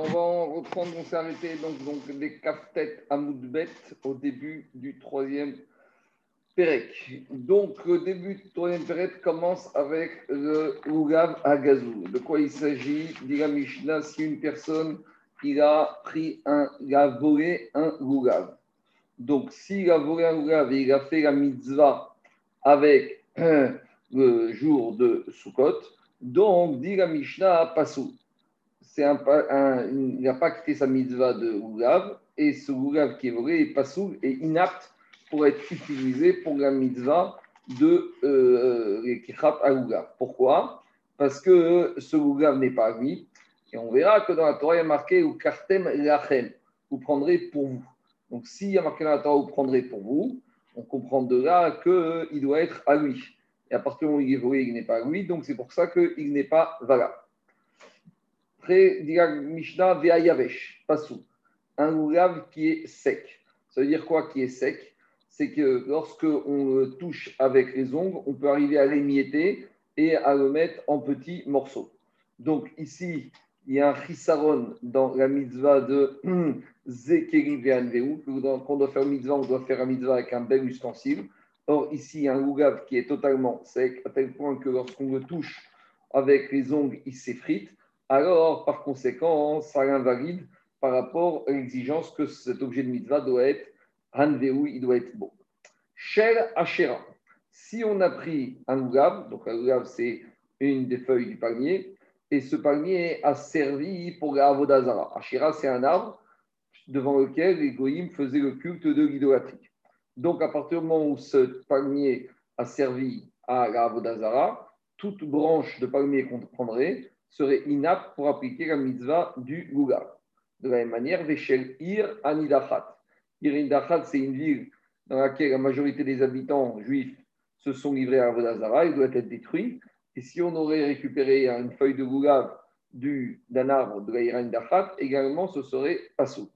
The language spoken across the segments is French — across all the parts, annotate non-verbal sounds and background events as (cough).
On va reprendre, on s'est arrêté donc, donc des têtes à Moudbet au début du troisième Pérec. Donc le début du troisième Pérec commence avec le Ougav à Gazou. De quoi il s'agit? Dit la Mishnah, si une personne il a pris un, il volé un Ougav. Donc s'il a volé un Ougav et il a fait la mitzvah avec le jour de Sukkot, donc dit la Mishnah, Passou il n'a pas quitté sa mitzvah de Oulav, et ce Oulav qui est volé est pas sourd et inapte pour être utilisé pour la mitzvah de euh, à Oulav. Pourquoi? Parce que ce Oulav n'est pas lui, et on verra que dans la Torah, il y a marqué ou kartem lachem, vous prendrez pour vous. Donc s'il y a marqué dans la Torah, vous prendrez pour vous, on comprend de là qu'il doit être à lui. Et à partir du moment où il est volé, il n'est pas à lui, donc c'est pour ça qu'il n'est pas valable. Un loulav qui est sec. Ça veut dire quoi qui est sec? C'est que lorsque on le touche avec les ongles, on peut arriver à l'émietter et à le mettre en petits morceaux. Donc ici, il y a un chisaron dans la mitzvah de Zekeri. Quand on doit faire mitzvah, on doit faire un mitzvah avec un bel ustensile. Or, ici, il y a un loulav qui est totalement sec, à tel point que lorsqu'on le touche avec les ongles, il s'effrite alors par conséquent, ça invalide par rapport à l'exigence que cet objet de mitzvah doit être hanveu, il doit être beau. Shel Ashera. Si on a pris un ougab, donc un ougab c'est une des feuilles du palmier, et ce palmier a servi pour la Avodazara. Ashera c'est un arbre devant lequel les goyim faisaient le culte de l'idolâtrie. Donc à partir du moment où ce palmier a servi à la Avodazara, toute branche de palmier qu'on prendrait serait inapte pour appliquer la mitzvah du Gouga. De la même manière, Veshel Ir Anidachat. Ir Anidachat, c'est une ville dans laquelle la majorité des habitants juifs se sont livrés à Vodazara, il doit être détruit. Et si on aurait récupéré une feuille de Gouga d'un arbre de la Dachat, également ce serait Passou.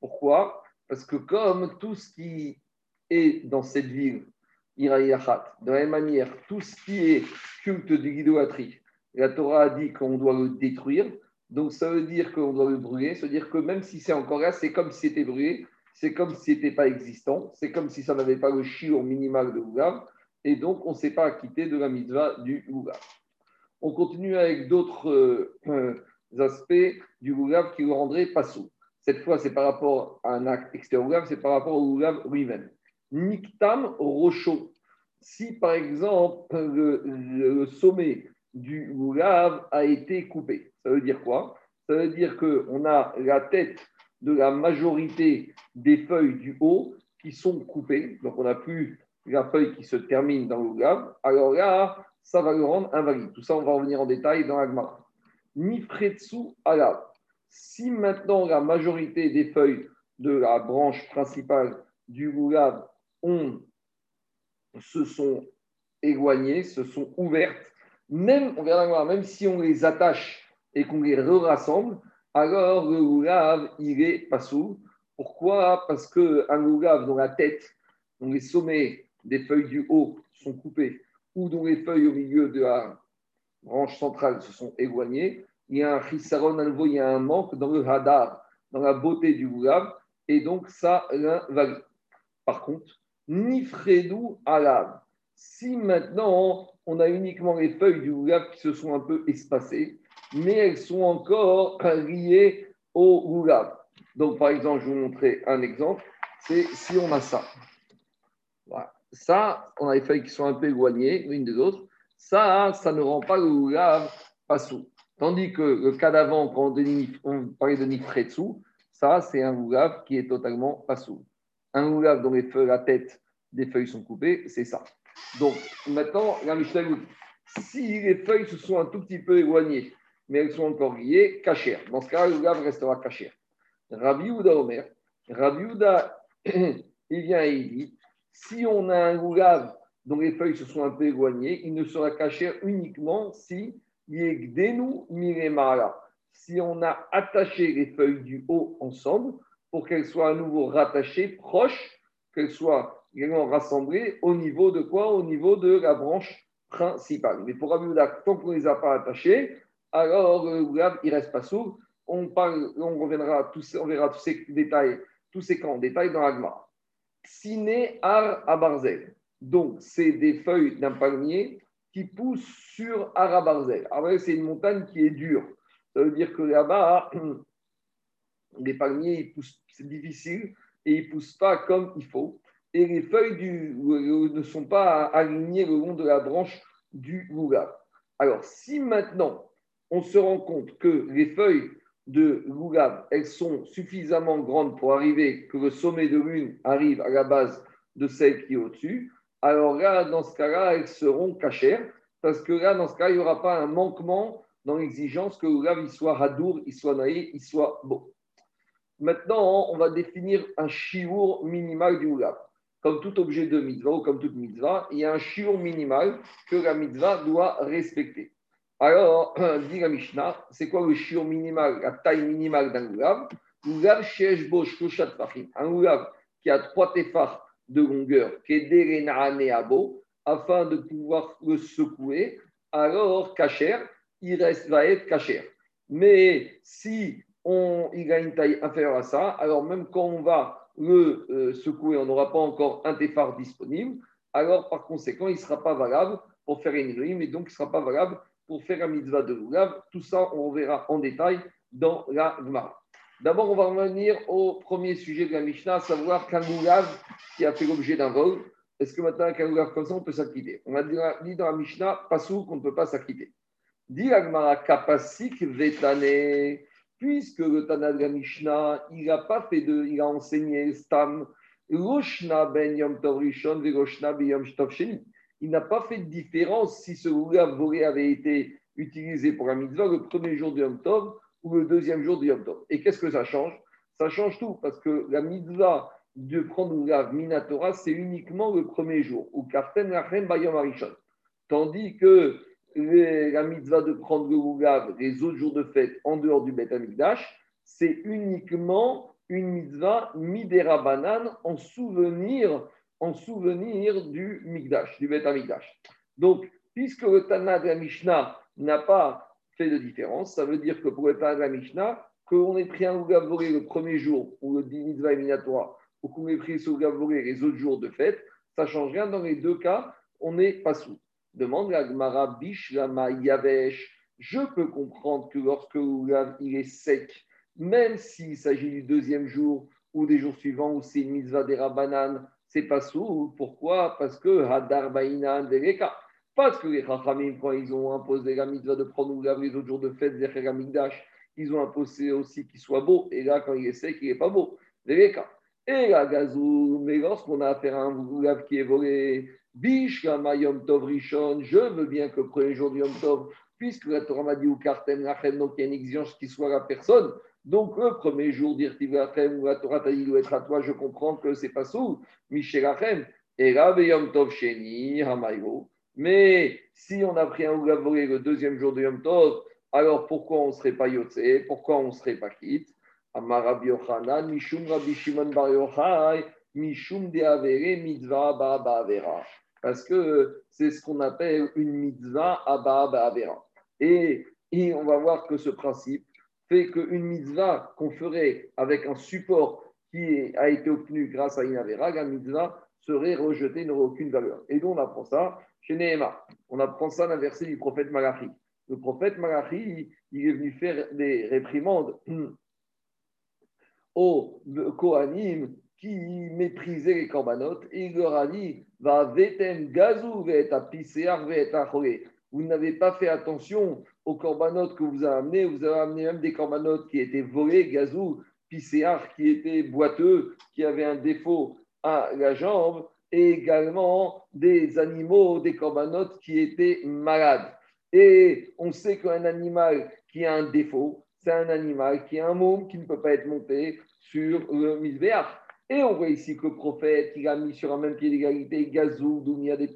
Pourquoi? Parce que comme tout ce qui est dans cette ville, Dachat, de la même manière, tout ce qui est culte de l'idolâtrie, la Torah a dit qu'on doit le détruire. Donc ça veut dire qu'on doit le brûler. Ça veut dire que même si c'est encore là, c'est comme si c'était brûlé. C'est comme si c'était pas existant. C'est comme si ça n'avait pas le chiot minimal de Ougav. Et donc on ne s'est pas acquitté de la mitzvah du Ougav. On continue avec d'autres euh, aspects du Ougav qui le rendraient pas sous. Cette fois, c'est par rapport à un acte extérieur c'est par rapport au Ougav lui-même. Niktam Rocho. Si par exemple le sommet du goulav a été coupé. Ça veut dire quoi? Ça veut dire qu'on a la tête de la majorité des feuilles du haut qui sont coupées. Donc, on n'a plus la feuille qui se termine dans le goulav. Alors là, ça va le rendre invalide. Tout ça, on va revenir en détail dans l'agma. Nifretsu alav. Si maintenant la majorité des feuilles de la branche principale du goulav se sont éloignées, se sont ouvertes, même, on même si on les attache et qu'on les rassemble, alors le loulav, il est pas sous. Pourquoi? Parce qu'un loulav dont la tête, dont les sommets des feuilles du haut sont coupés, ou dont les feuilles au milieu de la branche centrale se sont éloignées, il y a un chisaron à il y a un manque dans le hadar, dans la beauté du loulav, et donc ça l'invalide. Par contre, ni fredou alav. Si maintenant on a uniquement les feuilles du goulab qui se sont un peu espacées, mais elles sont encore liées au goulab. Donc, par exemple, je vais vous montrer un exemple. C'est si on a ça. Voilà. Ça, on a les feuilles qui sont un peu éloignées l'une des autres. Ça, ça ne rend pas le goulab pas sous. Tandis que le cas d'avant, quand on parlait de nifretsu, ça, c'est un goulab qui est totalement pas sous. Un goulab dont les feuilles, la tête des feuilles sont coupées, c'est ça. Donc, maintenant, la Mishnah si les feuilles se sont un tout petit peu éloignées, mais elles sont encore liées, cachères. Dans ce cas, le goulav restera cachère. Rabbi Ouda Omer, Rabbi Ouda, (clears throat) il vient et il dit si on a un goulav dont les feuilles se sont un peu éloignées, il ne sera cachère uniquement si si on a attaché les feuilles du haut ensemble pour qu'elles soient à nouveau rattachées, proches, qu'elles soient également rassemblés au niveau de quoi? Au niveau de la branche principale. Mais pour Rabbi tant qu'on ne les a pas attachés, alors le il reste pas sourd. on, parle, on reviendra, on verra tous ces détails, tous ces camps en dans l'agma. Siné ar abarzel. Donc, c'est des feuilles d'un palmier qui poussent sur Arabarzel. Après, c'est une montagne qui est dure. Ça veut dire que là-bas, (clears throat) les palmiers, c'est difficile et ils ne poussent pas comme il faut. Et les feuilles ne sont pas alignées le long de la branche du lougab. Alors, si maintenant on se rend compte que les feuilles de lougab, elles sont suffisamment grandes pour arriver, que le sommet de l'une arrive à la base de celle qui est au-dessus, alors là, dans ce cas-là, elles seront cachères, parce que là, dans ce cas, il n'y aura pas un manquement dans l'exigence que le lougab il soit hadour, il soit naïf, il soit beau. Maintenant, on va définir un chiour minimal du lougab comme tout objet de mitzvah ou comme toute mitzvah, il y a un shiur minimal que la mitzvah doit respecter. Alors, (clears throat) dit la Mishnah, c'est quoi le shiur minimal, la taille minimale d'un goulav? Goulav Un goulav qui a trois tefars de longueur, abo, afin de pouvoir le secouer, alors kacher, il reste, va être kacher. Mais si on, il a une taille inférieure à ça, alors même quand on va le euh, secouer, on n'aura pas encore un téphare disponible, alors par conséquent, il ne sera pas valable pour faire une rime et donc il ne sera pas valable pour faire un mitzvah de Lulav. Tout ça, on verra en détail dans la Gemara. D'abord, on va revenir au premier sujet de la Mishnah, à savoir qu'un qui a fait l'objet d'un vol, est-ce que maintenant, qu'un Lulav comme ça, on peut s'acquitter? On a dit dans la Mishnah, pas qu'on ne peut pas s'acquitter. Dit la Gemara, kapasik vetane puisque le Tana la Mishnah, il n'a pas fait de, il a enseigné Stam, ben Yom Tov Rishon, ben Yom. Il n'a pas fait de différence si ce lulav volé avait été utilisé pour un mitzvah le premier jour du Yom Tov ou le deuxième jour du Yom Tov. Et qu'est-ce que ça change? Ça change tout, parce que la mitzvah de prendre lulav minatora, c'est uniquement le premier jour, ou Karten Lachem Bayom Arishon. Tandis que la mitzvah de prendre le Ougav les autres jours de fête en dehors du Beth Amikdash, c'est uniquement une mitzvah midera banane en souvenir, en souvenir du Mikdash, du Beth Amikdash. Donc, puisque le Tana de la Mishnah n'a pas fait de différence, ça veut dire que pour le Tana de la Mishnah, qu'on ait pris un volé le premier jour ou le mitzvah éliminatoire, ou qu'on ait pris ce volé les autres jours de fête, ça change rien. Dans les deux cas, on n'est pas sous. Demande la Gemara Bishlama Yavesh. Je peux comprendre que lorsque l'oulav il est sec, même s'il s'agit du deuxième jour ou des jours suivants où c'est une mitzvah des rabanan, c'est pas sous. Pourquoi? Parce que Hadar Baïna Deleka. Parce que les Chachamim, quand ils ont imposé la mitzvah de prendre l'oulav les autres jours de fête, ils ont imposé aussi qu'il soit beau. Et là, quand il est sec, il n'est pas beau. Deleka. Et la gazou, mais lorsqu'on a affaire à un oulav qui est volé, Bish Yom Tov Rishon, je veux bien que le premier jour du Yom Tov, puisque la Torah m'a dit ou Kartem Lachem, donc il y a une exigence qui soit la personne. Donc le premier jour d'Irtiv Lachem, où la Torah t'a dit doit être à toi, je comprends que c'est pas sous, Michel Lachem. Et là, Yom Tov Sheni, Hamayo. Mais si on a pris un volé le deuxième jour de Yom Tov, alors pourquoi on ne serait pas Yotze? Pourquoi on ne serait pas quitte Amar Yochanan, Mishum Rabbi Shimon Bar Yochai, Mishum De Avere, Mitzvah Ba Avera parce que c'est ce qu'on appelle une mitzvah abba avera. Et, et on va voir que ce principe fait qu'une mitzvah qu'on ferait avec un support qui a été obtenu grâce à une avera, la mitzvah serait rejetée, n'aurait aucune valeur. Et donc on apprend ça chez Nehema. On apprend ça d'un verset du prophète Malachi. Le prophète Malachi, il est venu faire des réprimandes (clears throat) aux Kohanim qui méprisait les corbanotes et il leur a dit Va vetem gazou Vous n'avez pas fait attention aux corbanotes que vous avez amenés. Vous avez amené même des corbanotes qui étaient volés, gazou, pisséar, qui étaient boiteux, qui avaient un défaut à la jambe, et également des animaux, des corbanotes qui étaient malades. Et on sait qu'un animal qui a un défaut, c'est un animal qui a un môme qui ne peut pas être monté sur le misbéach. Et on voit ici que le prophète, il a mis sur un même pied d'égalité Gazou, Dounia des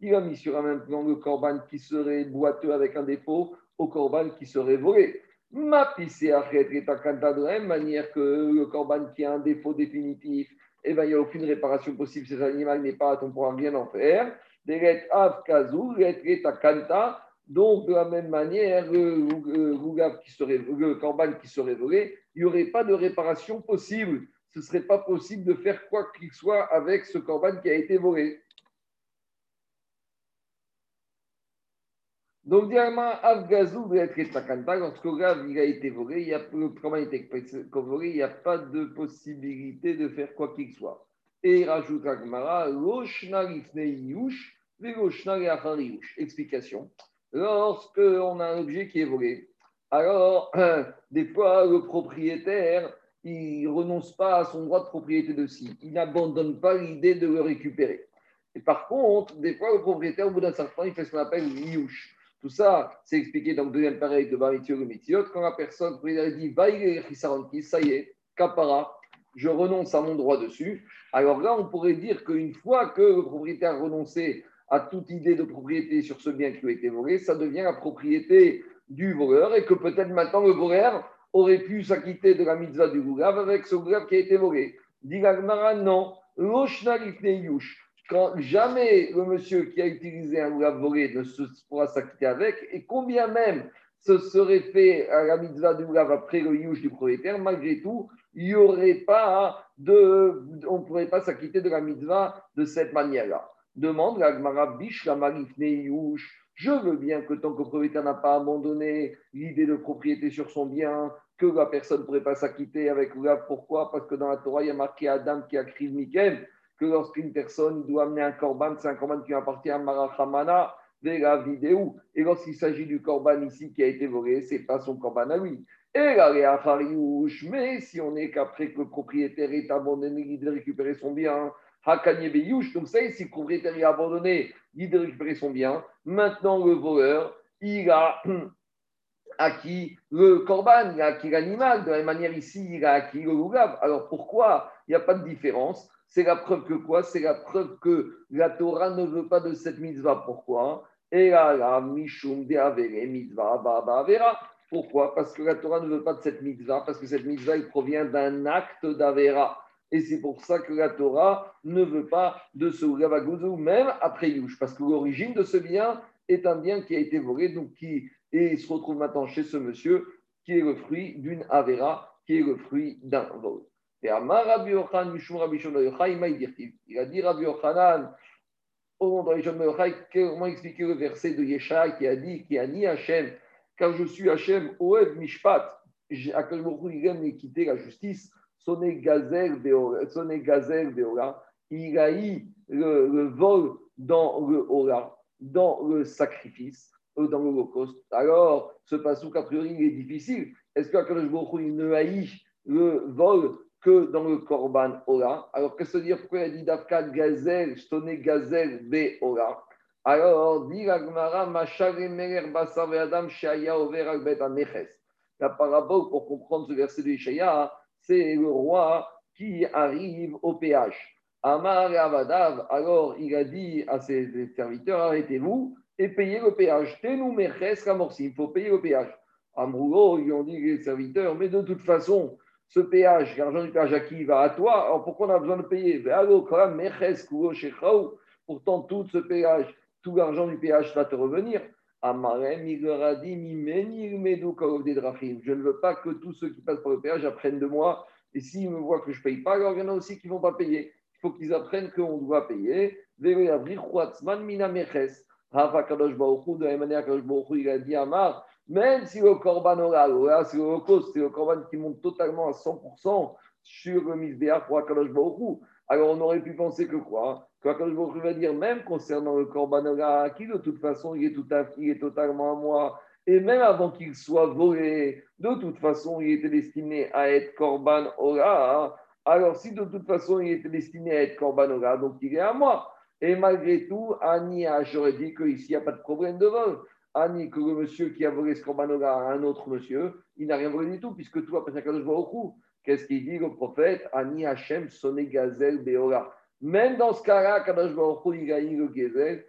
Il a mis sur un même plan le corban qui serait boiteux avec un défaut au corban qui serait volé. Ma Pisséach est à de la même manière que le corban qui a un défaut définitif, eh ben, il n'y a aucune réparation possible. Cet animal n'est pas, on ne pourra rien en faire. Donc, de la même manière, le, qui serait, le corban qui serait volé, il n'y aurait pas de réparation possible. Ce ne serait pas possible de faire quoi qu'il soit avec ce corban qui a été volé. Donc, directement, Avgazou être lorsque grave il a été volé, il y a, le corban a été volé, il n'y a pas de possibilité de faire quoi qu'il soit. Et il rajoute Agmara, Explication. Lorsqu'on a un objet qui est volé, alors (clears throat) des fois le propriétaire, il renonce pas à son droit de propriété de ci. Il n'abandonne pas l'idée de le récupérer. Et par contre, des fois, le propriétaire, au bout d'un certain temps, il fait ce qu'on appelle liouche. Tout ça, c'est expliqué dans le deuxième pareil de Baritio et Mitziot, quand la personne dit ça y est, capara, je renonce à mon droit dessus. Alors là, on pourrait dire qu'une fois que le propriétaire a renoncé à toute idée de propriété sur ce bien qui a été volé, ça devient la propriété du voleur et que peut-être maintenant le voleur aurait pu s'acquitter de la mitzvah du goulav avec ce goulav qui a été volé. Dit non, quand jamais le monsieur qui a utilisé un goulav volé ne se pourra s'acquitter avec, et combien même ce serait fait à la mitzvah du goulav après le yush du propriétaire, malgré tout, il n'y aurait pas de, on ne pourrait pas s'acquitter de la mitzvah de cette manière-là. Demande la la Je veux bien que tant que le propriétaire n'a pas abandonné l'idée de propriété sur son bien, que la personne ne pourrait pas s'acquitter avec le Pourquoi? Parce que dans la Torah, il y a marqué Adam qui a crié Mikem que lorsqu'une personne doit amener un korban, c'est un korban qui appartient à Marachamana, la vidéo. Et lorsqu'il s'agit du korban ici qui a été volé, ce n'est pas son korban à lui. Et la mais si on est qu'après que le propriétaire est abandonné l'idée de récupérer son bien, donc ça, si le propriétaire a abandonné l'idée de récupérer son bien, maintenant le voleur, il a (clears throat) acquis le corban, il a acquis l'animal. De la même manière, ici, il a acquis le lougab. Alors pourquoi il n'y a pas de différence? C'est la preuve que quoi? C'est la preuve que la Torah ne veut pas de cette mitzvah. Pourquoi? Et là, la mishum de mitzvah avera. Pourquoi? Parce que la Torah ne veut pas de cette mitzvah, parce que cette mitzvah, il provient d'un acte d'avera. Et c'est pour ça que la Torah ne veut pas de ce Gavagouzou, même après Yush, parce que l'origine de ce bien est un bien qui a été volé, donc qui et il se retrouve maintenant chez ce monsieur, qui est le fruit d'une Avera, qui est le fruit d'un vol. Et Amar Rabbi il a dit Rabbi Yochanan, au nom de Rabbi comment expliquer le verset de Yeshua qui a dit, qui a ni Hachem, car je suis Hachem, Oev Mishpat, Akash il aime quitter la justice, Sonné Gazel Beora, il a eu le, vol dans le Ora, dans le sacrifice, euh, dans l'Holocauste. Alors, ce passage, a priori, il est difficile. Est-ce Baruch il ne haït le vol que dans le Korban Ora Alors, qu'est-ce que ça veut dire? Pourquoi il a dit Dafkat Gazel, Sonné Gazel Beora alors, dit La parabole pour comprendre ce verset de Ishaya, c'est le roi qui arrive au péage. Amar et Avadav, alors il a dit à ses serviteurs, arrêtez-vous et payez le péage. Tenou ramorsi, il faut payer le péage. Amrougo, ils ont dit les serviteurs, mais de toute façon, ce péage, l'argent du péage à qui va à toi, alors pourquoi on a besoin de payer? Pourtant, tout ce péage, tout l'argent du péage va te revenir. Je ne veux pas que tous ceux qui passent par le péage apprennent de moi. Et s'ils me voient que je ne paye pas, alors il y en a aussi qui ne vont pas payer. Il faut qu'ils apprennent qu'on doit payer. Il a dit Amar, même si le korban oral, c'est le korban qui monte totalement à 100% sur le misbéach pour Akadosh Baruch alors on aurait pu penser que quoi Que Akadosh va dire, même concernant le korban qui de toute façon il est, tout à, il est totalement à moi, et même avant qu'il soit volé, de toute façon il était destiné à être korban oral, alors si de toute façon il était destiné à être korban oral, donc il est à moi. Et malgré tout, Annie, j'aurais dit qu'ici, il n'y a pas de problème de vol. Annie, que le monsieur qui a volé ce corbanoga à un autre monsieur, il n'a rien volé du tout, puisque tout après Kadosh au Qu'est-ce qu'il dit le prophète? Ani Hachem sonné gazel beora. Même dans ce cas-là, Kadosh Baruch il a eu le gezel.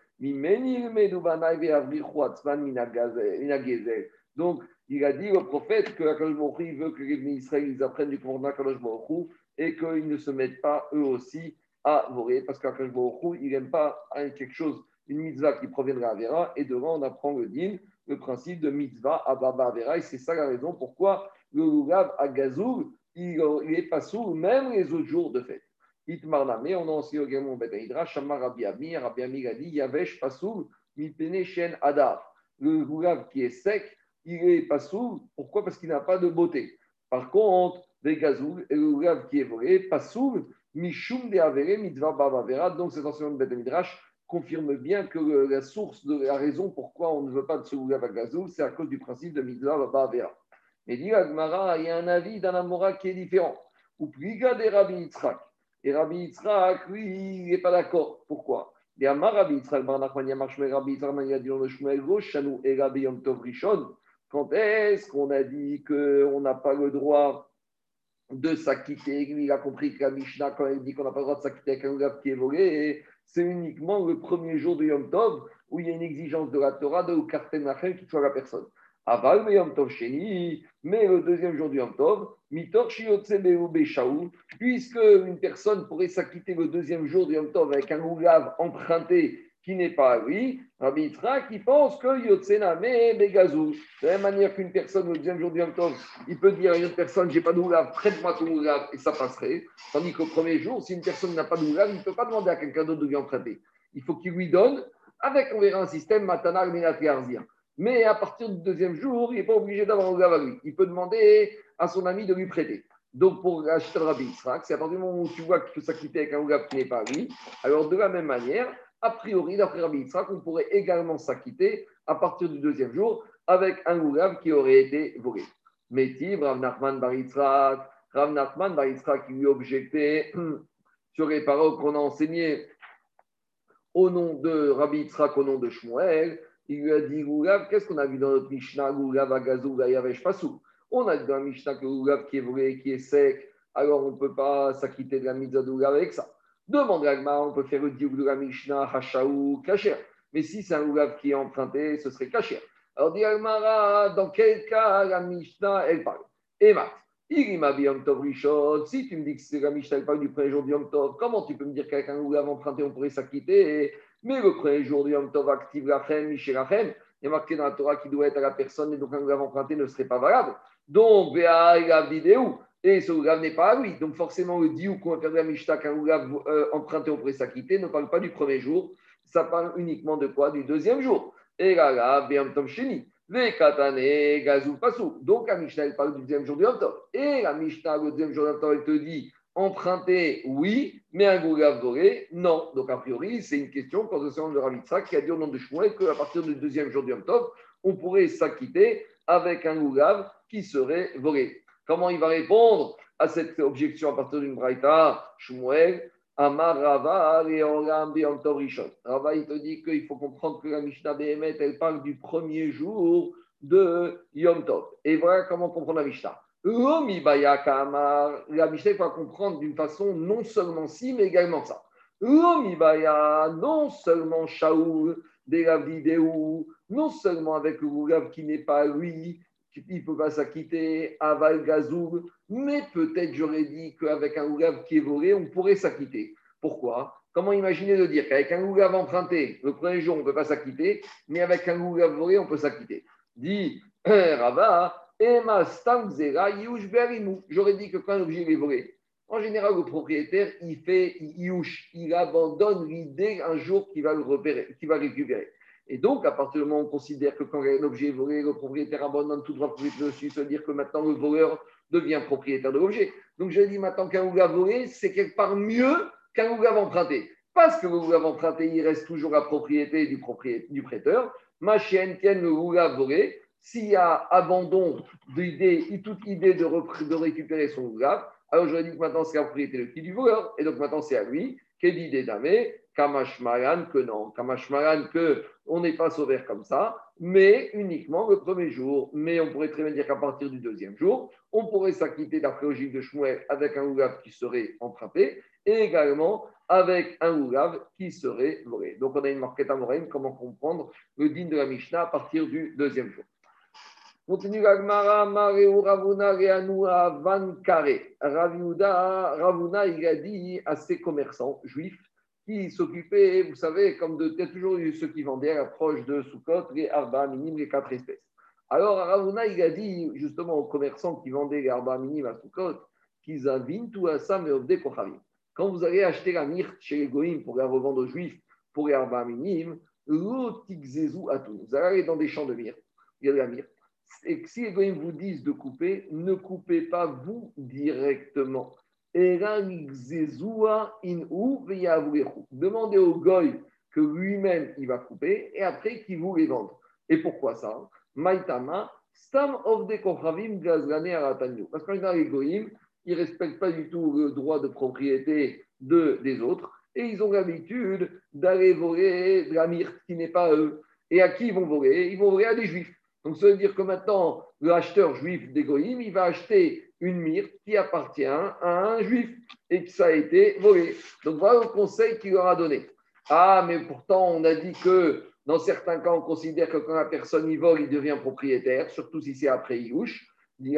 Donc, il a dit au prophète que Kadosh Baruch veut que les Israël ils apprennent du commandement Kadosh Baruch et qu'ils ne se mettent pas eux aussi à voler, parce qu'Akash il n'aime pas quelque chose, une mitzvah qui provient de la Vera, et devant on apprend le din le principe de mitzvah ababa avera. Et c'est ça la raison pourquoi le lulav à gazoul, il, est pas sous même les autres jours de fête. Mais on a aussi également Bedaïdra, Shamar Rabbi Ami, Rabbi Ami a dit Yavesh Pasoul, Mipene Shen Adar. Le lulav qui est sec, il est pas sous. Pourquoi? Parce qu'il n'a pas de beauté. Par contre, des gazoul, et le lulav qui est volé, Pasoul, Mishum de Avere, Mitzvah Babavera. Donc, cet enseignement de Midrash confirme bien que la source de la raison pourquoi on ne veut pas de ce lulav à gazoul, c'est à cause du principe de Mitzvah Babavera. Mais dit Agmara, il y a un avis d'un Amora qui est différent. Ou Pliga des Rabbi Yitzhak. Et Rabbi Yitzhak, lui, il n'est pas d'accord. Pourquoi? Il y a Rabbi Yitzhak, Barnachman Yamashme, Rabbi Yitzhak, il a dit on le Shmuel gauche, Shanou et Rabbi Yom Tov Rishon. Quand est-ce qu'on a dit qu'on n'a pas le droit de s'acquitter? Il a compris que la Mishnah, quand elle dit qu'on n'a pas le droit de s'acquitter avec un gars qui est volé, c'est uniquement le premier jour de Yom Tov où il y a une exigence de la Torah de Karten Nachem qui soit la personne. Aval Yom Tov Sheni, mais le deuxième jour du Yom Tov, Mitor puisque une personne pourrait s'acquitter le deuxième jour du Yom Tov avec un oulav emprunté qui n'est pas à lui, Rabbi qui pense que Yotsena me Begazou. De la même manière qu'une personne, le deuxième jour du Yom Tov, il peut dire à une autre personne J'ai pas d'oulav, prête-moi ton oulav, et ça passerait. Tandis qu'au premier jour, si une personne n'a pas d'oulav, il ne peut pas demander à quelqu'un d'autre de lui emprunter. Il faut qu'il lui donne, avec, on verra, un système Matanar Menatriarzia. Mais à partir du deuxième jour, il n'est pas obligé d'avoir un à lui. Il peut demander à son ami de lui prêter. Donc, pour acheter Rabbi Yitzhak, c'est à partir du moment où tu vois qu'il peut s'acquitter avec un oulav qui n'est pas lui, alors de la même manière, a priori, d'après Rabbi Yitzhak, on pourrait également s'acquitter à partir du deuxième jour avec un goulav qui aurait été volé. Mais Rav Nachman Bar Yitzhak, Rav Nachman Bar Yitzhak qui lui objectait (clears throat) sur les paroles qu'on a enseignées au nom de Rabbi Yitzhak, au nom de Shmuel, il lui a dit Goulav, qu'est-ce qu'on a vu dans notre Mishnah Goulav Agazou Gayavesh Pasou. On a dit dans la Mishnah que Goulav qui est volé, qui est sec, alors on ne peut pas s'acquitter de la mitzvah de avec ça. Demande à on peut faire le diouk de la Mishnah, Hachaou, Kacher. Mais si c'est un Oulav qui est emprunté, ce serait Kacher. Alors, dit dans quel cas la Mishnah, elle parle? Et Mat, si tu me dis que c'est la Mishnah, elle parle du premier jour du Yom Tov, comment tu peux me dire qu'avec un Oulav emprunté, on pourrait s'acquitter? Mais le premier jour du Yom Tov active la Chem, Rachem, il y a marqué dans la Torah qui doit être à la personne, et donc un Oulav emprunté ne serait pas valable. Donc, il a vidéo et ce Ougav n'est pas à lui. Donc forcément, le diou qu'on va faire de la Mishnah qu'un Ougav euh, emprunté auprès s'acquitter ne parle pas du premier jour, ça parle uniquement de quoi? Du deuxième jour. Et là, là, Béam Tom Sheni. Katane, gazou. Donc la Mishnah, elle parle du deuxième jour du Yom Et la Mishnah, le deuxième jour du Yom elle te dit emprunté, oui, mais un Ougav doré, non. Donc a priori, c'est une question quand de Ravitsa qui a dit au nom de Shmuel qu'à partir du deuxième jour du Yom on pourrait s'acquitter avec un Ougav qui serait volé. Comment il va répondre à cette objection à partir d'une braïta? Shmuel, Amar Rava, Rava, il te dit qu'il faut comprendre que la Mishnah Behemet, elle parle du premier jour de Yom Tov. Et voilà comment comprendre la Mishnah. La Mishnah, faut comprendre d'une façon non seulement si, mais également ça. Non seulement Shaoul, de la vidéo, non seulement avec le Goulav qui n'est pas lui, il ne peut pas s'acquitter, Aval Gazoul, mais peut-être j'aurais dit qu'avec un Ougav qui est volé, on pourrait s'acquitter. Pourquoi? Comment imaginer de dire qu'avec un Ougav emprunté, le premier jour, on ne peut pas s'acquitter, mais avec un Ougav volé, on peut s'acquitter? Dit (clears throat) Emma J'aurais dit que quand un objet est volé, en général, le propriétaire, il fait il abandonne l'idée un jour qu'il va le récupérer. Et donc, à partir du moment où on considère que quand un objet est volé, le propriétaire abandonne tout droit propriétaire dessus, ça veut dire que maintenant le voleur devient propriétaire de l'objet. Donc, je dis maintenant qu'un ougav volé, c'est quelque part mieux qu'un ougav emprunté. Parce que le ougav emprunté, il reste toujours la propriété du, prêteur. Ma chienne tienne le ougav volé. S'il y a abandon d'idée, toute idée de, de récupérer son ougav, alors je dis que maintenant c'est la propriété du voleur. Et donc maintenant c'est à lui. Quelle idée d'amé Kamashmaran que non. Kamashmaran que on n'est pas sauvé comme ça, mais uniquement le premier jour. Mais on pourrait très bien dire qu'à partir du deuxième jour, on pourrait s'acquitter d'après logique de Shmuel avec un oulav qui serait emprunté et également avec un oulav qui serait volé. Donc on a une marquette amoraine, comment comprendre le digne de la Mishnah à partir du deuxième jour. Continue Gagmara, Mareu Ravuna Reanua Van Kare. Ravuna, il a dit à ses commerçants juifs qui s'occupaient, vous savez, comme de, y a toujours eu ceux qui vendaient à l'approche de Soukot, les Arba minimes, les quatre espèces. Alors, Ravuna, il a dit justement aux commerçants qui vendaient les Arba minimes à Soukot, qu'ils avinent tout à ça, mais kochavim. Quand vous allez acheter la myrte chez les Goïms pour la revendre aux Juifs pour les Arba à tout. Vous allez dans des champs de myrte, il y a de la myrte. Et si les Goïms vous disent de couper, ne coupez pas vous directement. Demandez au goy que lui-même il va couper et après qu'il vous les vende. Et pourquoi ça? Stam of de Parce qu'en général, les goyim, ils ne respectent pas du tout le droit de propriété de, des autres et ils ont l'habitude d'aller voler de la myrte qui n'est pas eux. Et à qui ils vont voler? Ils vont voler à des juifs. Donc ça veut dire que maintenant, l'acheteur juif des goyim, il va acheter une myrte qui appartient à un juif et que ça a été volé. Donc voilà le conseil qu'il leur a donné. Ah, mais pourtant, on a dit que dans certains cas, on considère que quand la personne y vole, il devient propriétaire, surtout si c'est après Iouche. Dit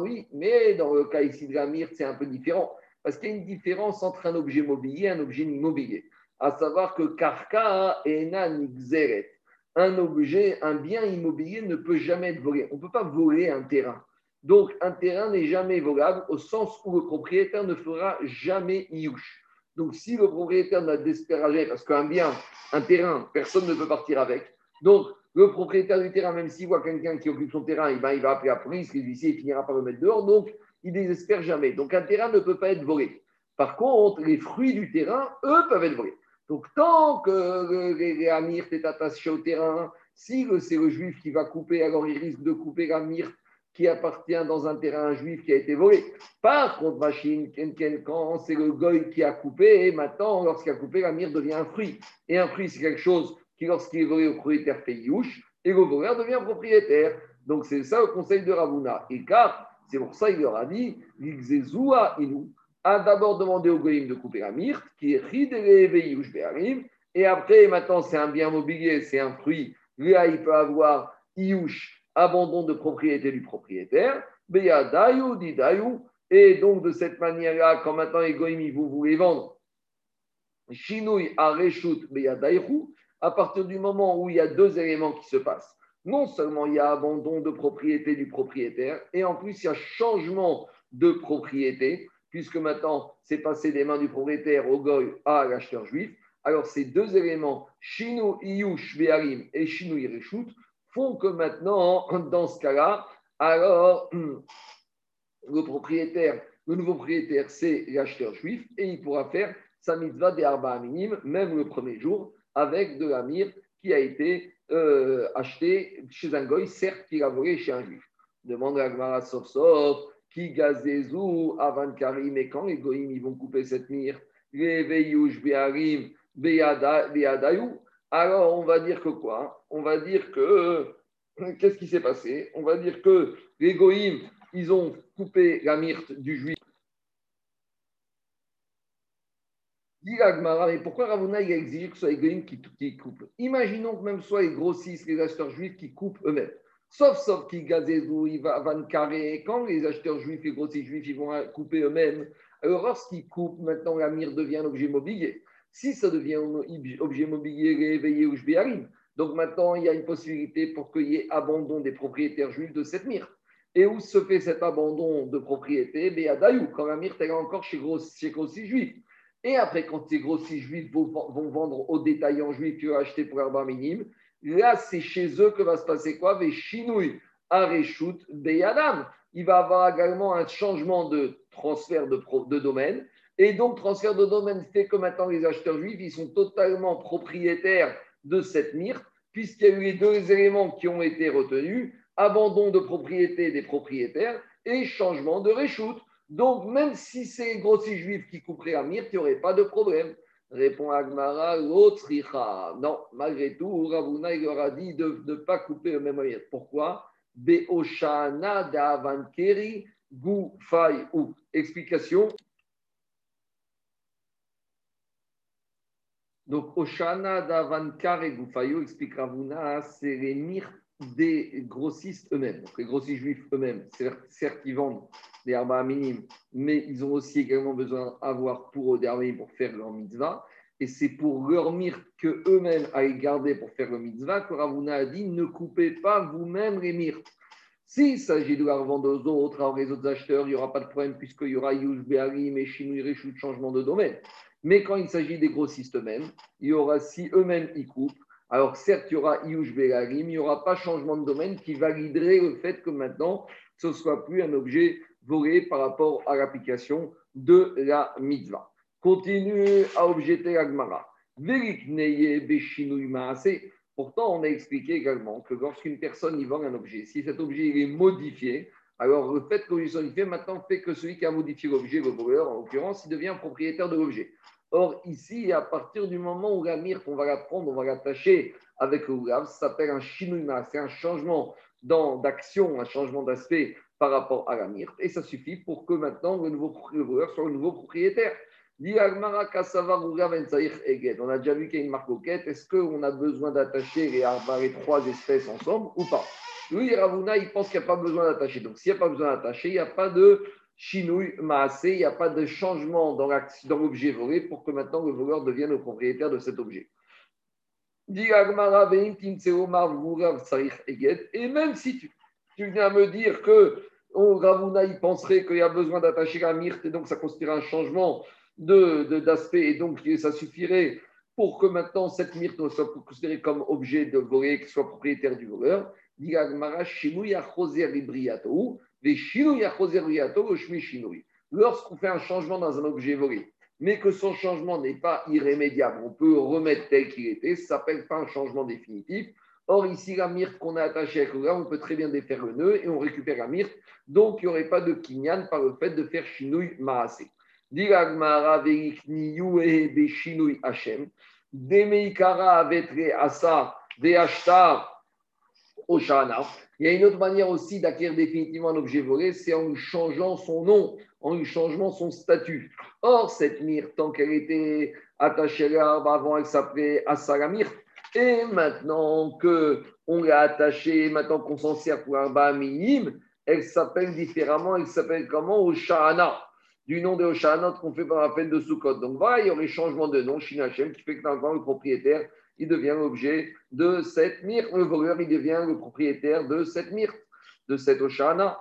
oui, mais dans le cas ici de la myrte, c'est un peu différent. Parce qu'il y a une différence entre un objet mobilier et un objet immobilier. À savoir que Karka et Nanixeret, un objet, un bien immobilier ne peut jamais être volé. On ne peut pas voler un terrain. Donc, un terrain n'est jamais volable au sens où le propriétaire ne fera jamais iouche. Donc, si le propriétaire n'a d'espérager, parce qu'un bien, un terrain, personne ne peut partir avec. Donc, le propriétaire du terrain, même s'il voit quelqu'un qui occupe son terrain, eh ben, il va appeler la police, l'huissier finira par le mettre dehors. Donc, il désespère jamais. Donc, un terrain ne peut pas être volé. Par contre, les fruits du terrain, eux, peuvent être volés. Donc, tant que la myrte est attachée au terrain, si c'est le juif qui va couper, alors il risque de couper la myrte qui appartient dans un terrain juif qui a été volé. Par contre, machine, quand c'est le goy qui a coupé, et maintenant, lorsqu'il a coupé, la mire devient un fruit. Et un fruit, c'est quelque chose qui, lorsqu'il est volé au propriétaire, fait youch, et le voleur devient propriétaire. Donc, c'est ça le conseil de Ravuna. Et car, c'est pour ça qu'il leur a dit, Inu, a d'abord demandé au goyim de couper la myrte, qui est et après, maintenant, c'est un bien mobilier, c'est un fruit. Là, il peut avoir Iouch abandon de propriété du propriétaire, Beyadayu, Didayu, et donc de cette manière-là, quand maintenant Egoïmi, vous voulez vendre, Shinui Areshut Beyadayu, à partir du moment où il y a deux éléments qui se passent, non seulement il y a abandon de propriété du propriétaire, et en plus il y a changement de propriété, puisque maintenant c'est passé des mains du propriétaire au goy à l'acheteur juif. Alors ces deux éléments, Shinu Iyush Be'arim et Shinu Ireshut, font que maintenant, dans ce cas-là, alors le propriétaire, le nouveau propriétaire, c'est l'acheteur juif et il pourra faire sa mitzvah des arba minime, même le premier jour, avec de la mire qui a été euh, acheté chez un goy, certes qu'il a volé chez un juif. Demande à Gmara sauf, qui gazezou avant karim et quand les goyim ils vont couper cette mire, alors on va dire que quoi? On va dire que. (clears throat) Qu'est-ce qui s'est passé? On va dire que les Goïms, ils ont coupé la myrte du juif. Mais pourquoi Ravuna il a exigé que ce soit les Goïms qui, coupent? Imaginons que même soit les grossistes, les acheteurs juifs qui coupent eux-mêmes. Sauf, sauf qui gazezou, il va van carré. Quand les acheteurs juifs, les grossistes juifs, ils vont couper eux-mêmes, alors lorsqu'ils coupent, maintenant la myrte devient un objet mobilier. Si ça devient un objet mobilier réveillé ou jbéarim, donc maintenant il y a une possibilité pour qu'il y ait abandon des propriétaires juifs de cette myrte. Et où se fait cet abandon de propriété? Ben, à Daïou, quand la myrte est encore chez grossis chez juifs. Et après, quand ces grossis juifs vont, vendre aux détaillants juifs qui ont acheté pour un minime, là c'est chez eux que va se passer quoi? Ve chinouille areshut beyadam. Il va avoir également un changement de transfert de, domaine et donc, transfert de domaine fait que maintenant, les acheteurs juifs, ils sont totalement propriétaires de cette myrte, puisqu'il y a eu les deux éléments qui ont été retenus, abandon de propriété des propriétaires et changement de réchoute. Donc, même si c'est les grossiers juifs qui couperaient la myrte, il n'y aurait pas de problème. Répond Agmara, l'autre Non, malgré tout, Ravuna, il leur a dit de ne pas couper le même myrte. Pourquoi? Beoshana d'Avankeri, Gu Fai ou. Explication Donc, Oshana d'Avankar et Goufayo, explique Ravuna, c'est les myrtes des grossistes eux-mêmes. les grossistes juifs eux-mêmes, certes, ils vendent des arba minimes, mais ils ont aussi également besoin d'avoir pour eux des pour faire leur mitzvah. et c'est pour leur myrte que eux-mêmes allaient garder pour faire le mitzvah que Ravuna a dit ne coupez pas vous-même les myrtes. S'il s'agit de la revendre aux autres, alors les autres acheteurs, il n'y aura pas de problème puisqu'il y aura Yush Be'arim et Shinui changement de domaine. Mais quand il s'agit des grossistes eux-mêmes, il y aura, si eux-mêmes y coupent, alors certes, il y aura Yush Be'arim, il n'y aura pas changement de domaine qui validerait le fait que maintenant, ce ne soit plus un objet volé par rapport à l'application de la mitzvah. Continue à objecter Agmara. Pourtant, on a expliqué également que lorsqu'une personne y vend un objet, si cet objet est modifié, alors le fait l'objet soit modifié maintenant fait que celui qui a modifié l'objet, le voleur en l'occurrence, il devient propriétaire de l'objet. Or, ici, à partir du moment où la myrte, on va la prendre, on va l'attacher avec le ça s'appelle un shinouima, c'est un changement d'action, un changement d'aspect par rapport à la myrte, et ça suffit pour que maintenant le nouveau voleur soit le nouveau propriétaire. On a déjà vu qu'il y a une marque Est-ce qu'on a besoin d'attacher les, les trois espèces ensemble ou pas? Lui, Ravuna, il pense qu'il n'y a pas besoin d'attacher. Donc, s'il n'y a pas besoin d'attacher, il n'y a pas de chinouille il n'y a pas de changement dans l'objet volé pour que maintenant le voleur devienne le propriétaire de cet objet. Et même si tu, tu viens me dire que oh, Ravuna, il penserait qu'il y a besoin d'attacher la myrte et donc ça constituerait un changement d'aspect, de, et donc ça suffirait pour que maintenant cette myrte soit considérée comme objet de voler, qu'il soit propriétaire du voleur. Lorsqu'on fait un changement dans un objet volé, mais que son changement n'est pas irrémédiable, on peut remettre tel qu'il était, ça s'appelle pas un changement définitif. Or, ici, la myrte qu'on a attachée avec le on peut très bien défaire le nœud et on récupère la myrte. Donc, il n'y aurait pas de kinyan par le fait de faire chinouille maasé. Il y a une autre manière aussi d'acquérir définitivement un objet volé, c'est en lui changeant son nom, en lui changeant son statut. Or, cette myrte, tant qu'elle était attachée à l'arbre, avant elle s'appelait Assalamir. Et maintenant qu'on l'a attachée, maintenant qu'on s'en sert pour un bas minime, elle s'appelle différemment, elle s'appelle comment? Oshana du nom de Oshanot qu'on fait par la peine de Sukkot. Donc voilà, il y aurait changement de nom, Shinachem, qui fait que maintenant le propriétaire, il devient l'objet de cette myrte. Le voleur, il devient le propriétaire de cette myrte, de cette Oshana.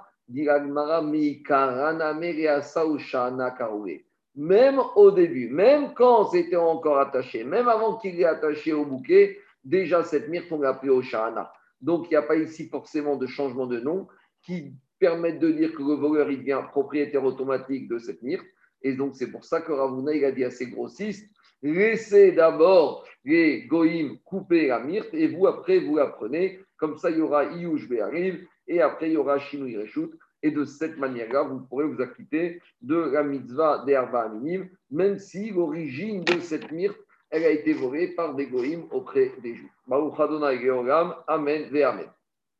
Même au début, même quand c'était encore attaché, même avant qu'il est attaché au bouquet, déjà cette myrte, on l'a appelée Oshana. Donc il n'y a pas ici forcément de changement de nom qui permettent de dire que le voleur il devient propriétaire automatique de cette myrte. Et donc, c'est pour ça que Ravuna il a dit à ses grossistes laissez d'abord les goïms couper la myrte et vous, après, vous la prenez. Comme ça, il y aura Iyush arrive et après, il y aura Shinou Reshut. Et de cette manière-là, vous pourrez vous acquitter de la mitzvah des Arba Aminim, même si l'origine de cette myrte, elle a été volée par des goïms auprès des Juifs. Amen.